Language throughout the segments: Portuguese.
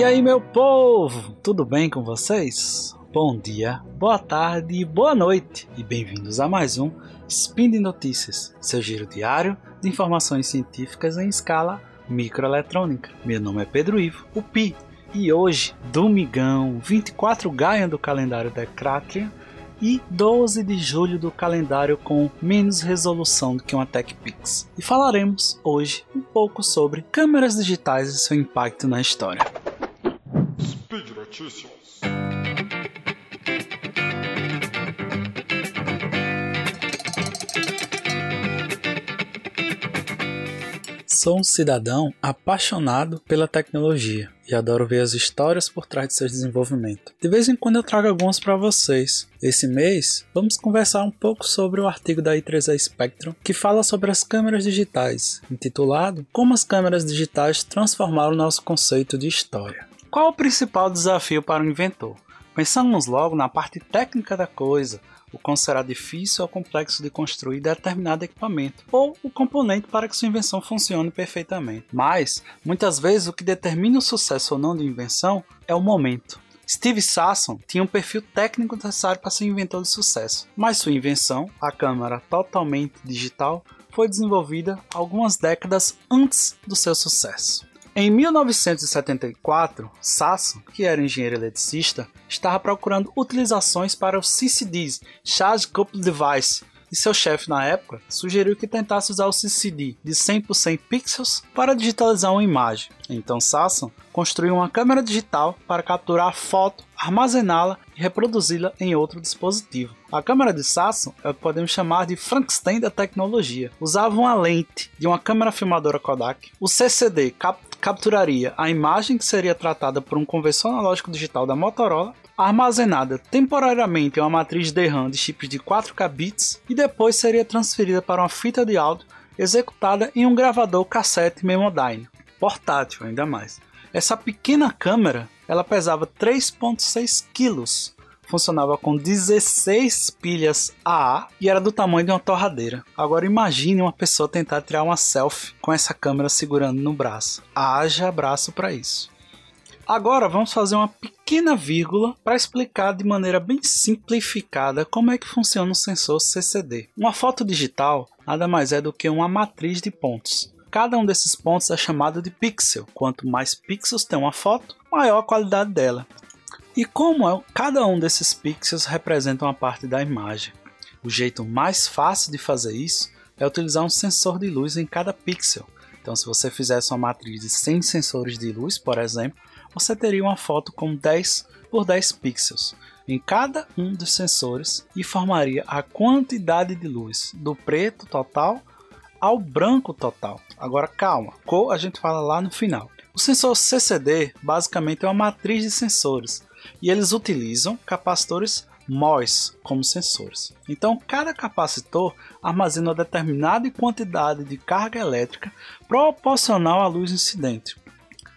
E aí, meu povo, tudo bem com vocês? Bom dia, boa tarde e boa noite, e bem-vindos a mais um Spin de Notícias, seu giro diário de informações científicas em escala microeletrônica. Meu nome é Pedro Ivo, o Pi, e hoje, domingão, 24 Gaia do calendário Decratria e 12 de julho do calendário com menos resolução do que uma TechPix. E falaremos hoje um pouco sobre câmeras digitais e seu impacto na história. Notícias. Sou um cidadão apaixonado pela tecnologia e adoro ver as histórias por trás de seu desenvolvimento. De vez em quando eu trago alguns para vocês. Esse mês, vamos conversar um pouco sobre o artigo da i3A Spectrum que fala sobre as câmeras digitais, intitulado Como as câmeras digitais transformaram nosso conceito de história. Qual o principal desafio para o inventor? Pensamos logo na parte técnica da coisa, o quão será difícil ou complexo de construir determinado equipamento, ou o componente para que sua invenção funcione perfeitamente. Mas, muitas vezes, o que determina o sucesso ou não de invenção é o momento. Steve Sasson tinha um perfil técnico necessário para ser inventor de sucesso, mas sua invenção, a câmera totalmente digital, foi desenvolvida algumas décadas antes do seu sucesso. Em 1974, Sasso, que era engenheiro eletricista, estava procurando utilizações para o CCDs, Charge Coupled Device, e seu chefe na época sugeriu que tentasse usar o CCD de 100 por 100 pixels para digitalizar uma imagem. Então Sasson construiu uma câmera digital para capturar a foto, armazená-la e reproduzi-la em outro dispositivo. A câmera de Sasson é o que podemos chamar de Frankenstein da tecnologia. Usava uma lente de uma câmera filmadora Kodak, o CCD cap capturaria a imagem que seria tratada por um conversor analógico digital da Motorola, armazenada temporariamente em uma matriz DRAM de chips de 4K bits e depois seria transferida para uma fita de áudio executada em um gravador cassete Memodyne, portátil ainda mais. Essa pequena câmera, ela pesava 3.6 quilos funcionava com 16 pilhas AA e era do tamanho de uma torradeira. Agora imagine uma pessoa tentar tirar uma selfie com essa câmera segurando no braço. Haja braço para isso. Agora vamos fazer uma pequena vírgula para explicar de maneira bem simplificada como é que funciona o sensor CCD. Uma foto digital nada mais é do que uma matriz de pontos. Cada um desses pontos é chamado de pixel. Quanto mais pixels tem uma foto, maior a qualidade dela. E como é, cada um desses pixels representa uma parte da imagem. O jeito mais fácil de fazer isso é utilizar um sensor de luz em cada pixel. Então, se você fizesse uma matriz de 100 sensores de luz, por exemplo, você teria uma foto com 10 por 10 pixels em cada um dos sensores e formaria a quantidade de luz do preto total ao branco total. Agora calma, cor a gente fala lá no final. O sensor CCD basicamente é uma matriz de sensores e eles utilizam capacitores MOS como sensores. Então, cada capacitor armazena uma determinada quantidade de carga elétrica proporcional à luz incidente.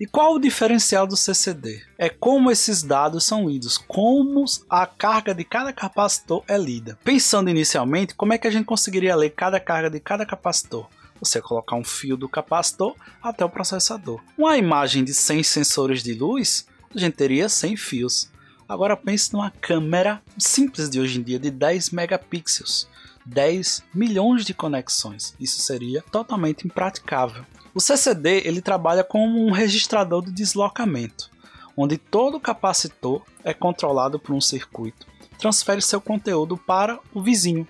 E qual o diferencial do CCD? É como esses dados são lidos, como a carga de cada capacitor é lida. Pensando inicialmente, como é que a gente conseguiria ler cada carga de cada capacitor? Você colocar um fio do capacitor até o processador. Uma imagem de 100 sensores de luz a gente teria 100 fios. Agora pense numa câmera simples de hoje em dia de 10 megapixels. 10 milhões de conexões. Isso seria totalmente impraticável. O CCD ele trabalha como um registrador de deslocamento, onde todo capacitor é controlado por um circuito, transfere seu conteúdo para o vizinho,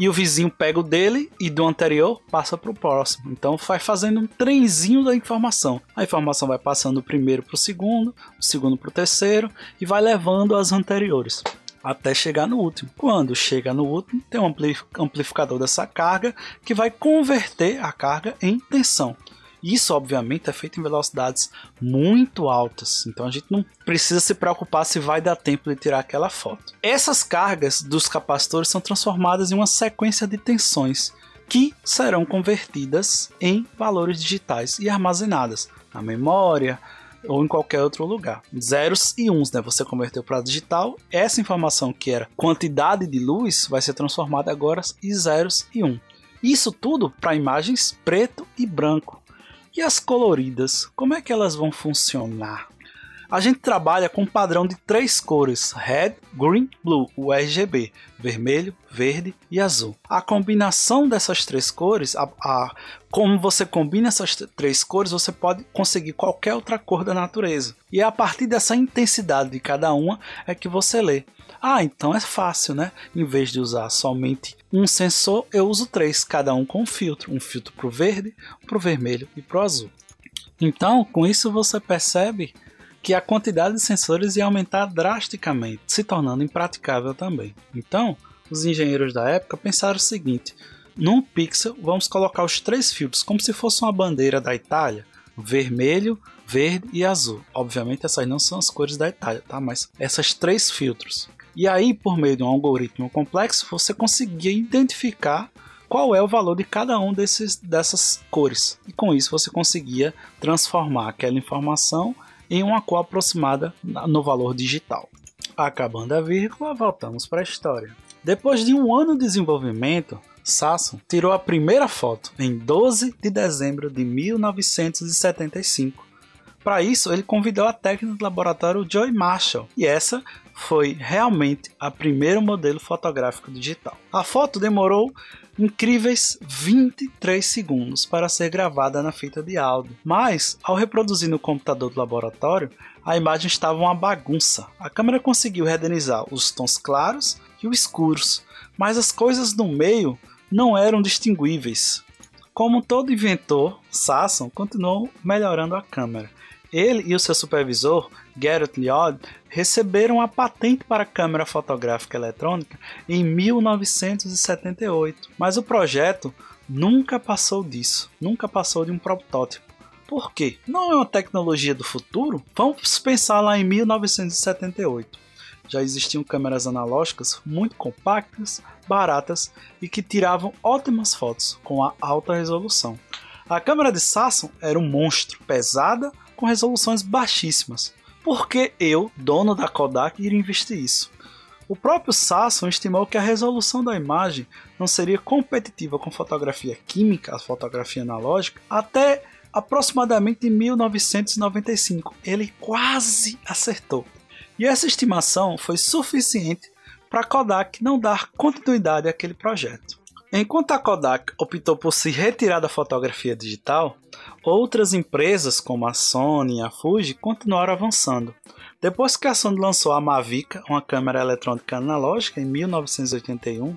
e o vizinho pega o dele e do anterior passa para o próximo. Então vai fazendo um trenzinho da informação. A informação vai passando do primeiro para o segundo, o segundo para o terceiro e vai levando as anteriores até chegar no último. Quando chega no último, tem um amplificador dessa carga que vai converter a carga em tensão. Isso, obviamente, é feito em velocidades muito altas, então a gente não precisa se preocupar se vai dar tempo de tirar aquela foto. Essas cargas dos capacitores são transformadas em uma sequência de tensões que serão convertidas em valores digitais e armazenadas na memória ou em qualquer outro lugar. Zeros e uns, né? Você converteu para digital. Essa informação que era quantidade de luz vai ser transformada agora em zeros e um. Isso tudo para imagens preto e branco. E as coloridas, como é que elas vão funcionar? A gente trabalha com um padrão de três cores: Red, Green, Blue, o RGB, vermelho, verde e azul. A combinação dessas três cores, a, a, como você combina essas três cores, você pode conseguir qualquer outra cor da natureza. E é a partir dessa intensidade de cada uma é que você lê. Ah, então é fácil, né? Em vez de usar somente um sensor, eu uso três, cada um com um filtro. Um filtro para o verde, para o vermelho e para o azul. Então, com isso você percebe que a quantidade de sensores ia aumentar drasticamente, se tornando impraticável também. Então, os engenheiros da época pensaram o seguinte: num pixel vamos colocar os três filtros como se fosse uma bandeira da Itália, vermelho, verde e azul. Obviamente essas não são as cores da Itália, tá? Mas essas três filtros. E aí, por meio de um algoritmo complexo, você conseguia identificar qual é o valor de cada um desses, dessas cores. E com isso você conseguia transformar aquela informação em uma cor aproximada no valor digital. Acabando a vírgula, voltamos para a história. Depois de um ano de desenvolvimento, Sasson tirou a primeira foto em 12 de dezembro de 1975. Para isso, ele convidou a técnica do laboratório Joy Marshall, e essa foi realmente a primeiro modelo fotográfico digital. A foto demorou incríveis 23 segundos para ser gravada na fita de áudio, mas ao reproduzir no computador do laboratório, a imagem estava uma bagunça. A câmera conseguiu renderizar os tons claros e os escuros, mas as coisas no meio não eram distinguíveis. Como todo inventor, Sasson continuou melhorando a câmera. Ele e o seu supervisor, Garrett Lloyd, receberam a patente para a câmera fotográfica eletrônica em 1978, mas o projeto nunca passou disso, nunca passou de um protótipo. Por quê? Não é uma tecnologia do futuro? Vamos pensar lá em 1978. Já existiam câmeras analógicas muito compactas, baratas e que tiravam ótimas fotos com a alta resolução. A câmera de Sasson era um monstro, pesada, com resoluções baixíssimas. Por que eu, dono da Kodak, iria investir isso? O próprio Sasson estimou que a resolução da imagem não seria competitiva com fotografia química, a fotografia analógica, até aproximadamente 1995. Ele quase acertou. E essa estimação foi suficiente para Kodak não dar continuidade àquele projeto. Enquanto a Kodak optou por se retirar da fotografia digital, outras empresas como a Sony e a Fuji continuaram avançando. Depois que a Sony lançou a Mavic, uma câmera eletrônica analógica, em 1981,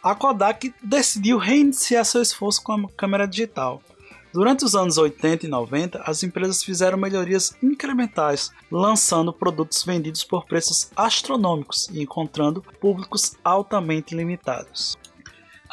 a Kodak decidiu reiniciar seu esforço com a câmera digital. Durante os anos 80 e 90, as empresas fizeram melhorias incrementais, lançando produtos vendidos por preços astronômicos e encontrando públicos altamente limitados.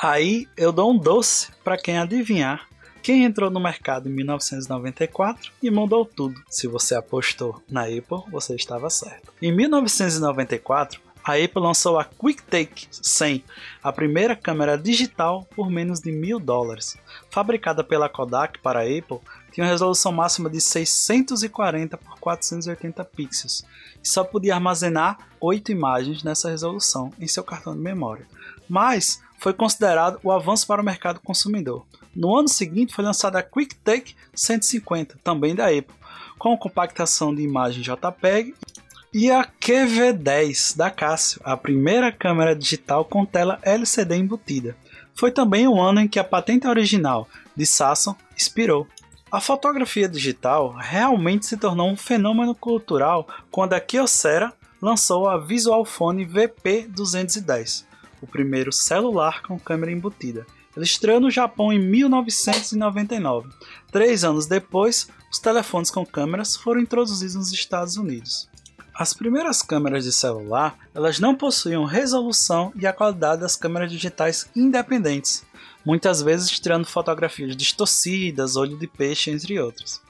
Aí eu dou um doce para quem adivinhar quem entrou no mercado em 1994 e mudou tudo. Se você apostou na Apple, você estava certo. Em 1994, a Apple lançou a QuickTake 100, a primeira câmera digital por menos de mil dólares. Fabricada pela Kodak para a Apple, tinha uma resolução máxima de 640 por 480 pixels e só podia armazenar 8 imagens nessa resolução em seu cartão de memória. Mas foi considerado o avanço para o mercado consumidor. No ano seguinte foi lançada a QuickTake 150, também da Apple, com compactação de imagem JPEG e a QV10 da Casio, a primeira câmera digital com tela LCD embutida. Foi também o ano em que a patente original de Sasson expirou. A fotografia digital realmente se tornou um fenômeno cultural quando a Kyocera lançou a Visualphone VP210, o primeiro celular com câmera embutida. Ele estreou no Japão em 1999. Três anos depois, os telefones com câmeras foram introduzidos nos Estados Unidos. As primeiras câmeras de celular elas não possuíam resolução e a qualidade das câmeras digitais independentes, muitas vezes tirando fotografias distorcidas, olho de peixe, entre outras.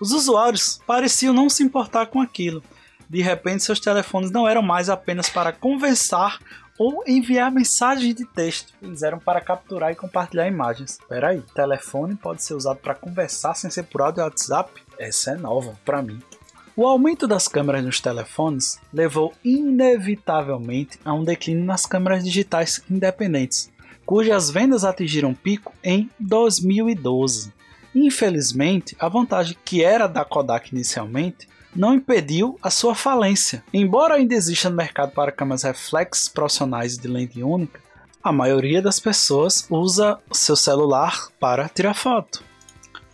Os usuários pareciam não se importar com aquilo. De repente, seus telefones não eram mais apenas para conversar ou enviar mensagens de texto. Eles eram para capturar e compartilhar imagens. Peraí, telefone pode ser usado para conversar sem ser por áudio WhatsApp? Essa é nova para mim. O aumento das câmeras nos telefones levou inevitavelmente a um declínio nas câmeras digitais independentes, cujas vendas atingiram pico em 2012. Infelizmente, a vantagem que era da Kodak inicialmente não impediu a sua falência. Embora ainda exista no mercado para câmeras reflex profissionais de lente única, a maioria das pessoas usa seu celular para tirar foto.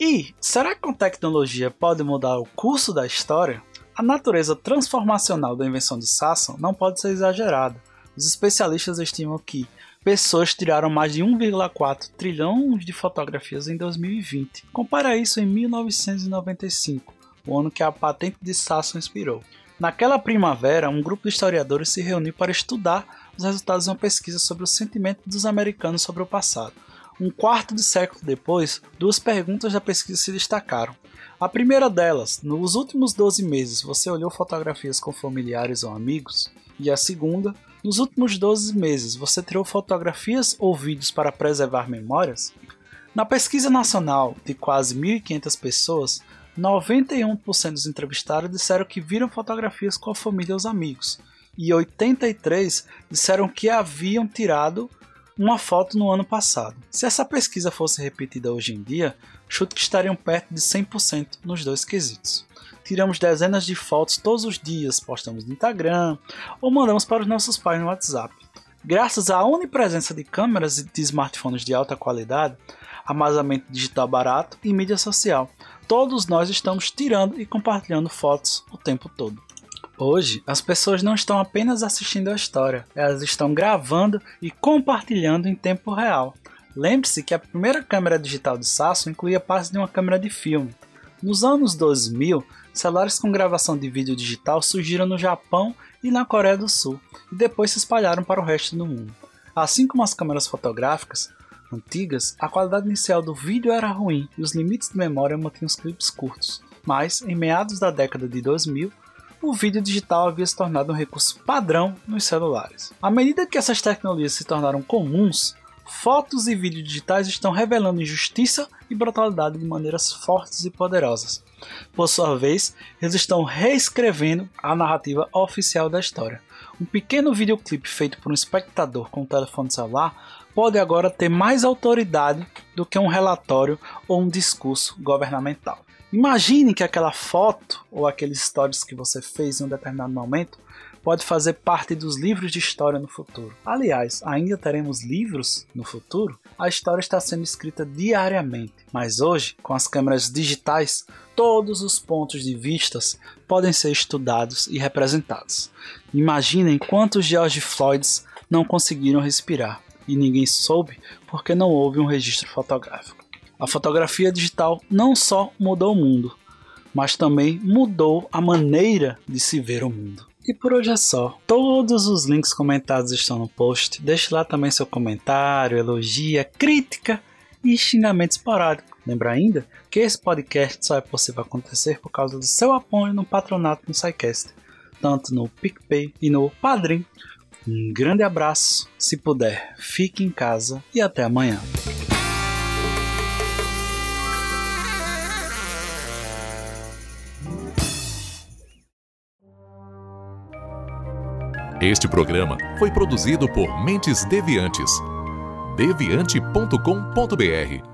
E será que com tecnologia pode mudar o curso da história? A natureza transformacional da invenção de Sasson não pode ser exagerada. Os especialistas estimam que pessoas tiraram mais de 1,4 trilhões de fotografias em 2020. Compara isso em 1995, o ano que a patente de Sasson inspirou. Naquela primavera, um grupo de historiadores se reuniu para estudar os resultados de uma pesquisa sobre o sentimento dos americanos sobre o passado. Um quarto de século depois, duas perguntas da pesquisa se destacaram. A primeira delas, nos últimos 12 meses você olhou fotografias com familiares ou amigos? E a segunda, nos últimos 12 meses você tirou fotografias ou vídeos para preservar memórias? Na pesquisa nacional de quase 1.500 pessoas, 91% dos entrevistados disseram que viram fotografias com a família e os amigos, e 83 disseram que haviam tirado uma foto no ano passado. Se essa pesquisa fosse repetida hoje em dia, chuto que estariam perto de 100% nos dois quesitos. Tiramos dezenas de fotos todos os dias, postamos no Instagram ou mandamos para os nossos pais no WhatsApp. Graças à onipresença de câmeras e de smartphones de alta qualidade, armazenamento digital barato e mídia social, todos nós estamos tirando e compartilhando fotos o tempo todo. Hoje, as pessoas não estão apenas assistindo a história, elas estão gravando e compartilhando em tempo real. Lembre-se que a primeira câmera digital de Sasso incluía parte de uma câmera de filme. Nos anos 2000, celulares com gravação de vídeo digital surgiram no Japão e na Coreia do Sul, e depois se espalharam para o resto do mundo. Assim como as câmeras fotográficas antigas, a qualidade inicial do vídeo era ruim e os limites de memória mantinham os clipes curtos. Mas, em meados da década de 2000, o vídeo digital havia se tornado um recurso padrão nos celulares. À medida que essas tecnologias se tornaram comuns, fotos e vídeos digitais estão revelando injustiça e brutalidade de maneiras fortes e poderosas. Por sua vez, eles estão reescrevendo a narrativa oficial da história. Um pequeno videoclipe feito por um espectador com um telefone celular pode agora ter mais autoridade do que um relatório ou um discurso governamental. Imagine que aquela foto ou aqueles stories que você fez em um determinado momento pode fazer parte dos livros de história no futuro. Aliás, ainda teremos livros no futuro? A história está sendo escrita diariamente, mas hoje, com as câmeras digitais, todos os pontos de vistas podem ser estudados e representados. Imaginem quantos George Floyds não conseguiram respirar e ninguém soube porque não houve um registro fotográfico. A fotografia digital não só mudou o mundo, mas também mudou a maneira de se ver o mundo. E por hoje é só. Todos os links comentados estão no post. Deixe lá também seu comentário, elogia, crítica e xingamento esporádico. Lembra ainda que esse podcast só é possível acontecer por causa do seu apoio no patronato no SciCast, tanto no PicPay e no Padrim. Um grande abraço, se puder, fique em casa e até amanhã. Este programa foi produzido por Mentes Deviantes. deviante.com.br.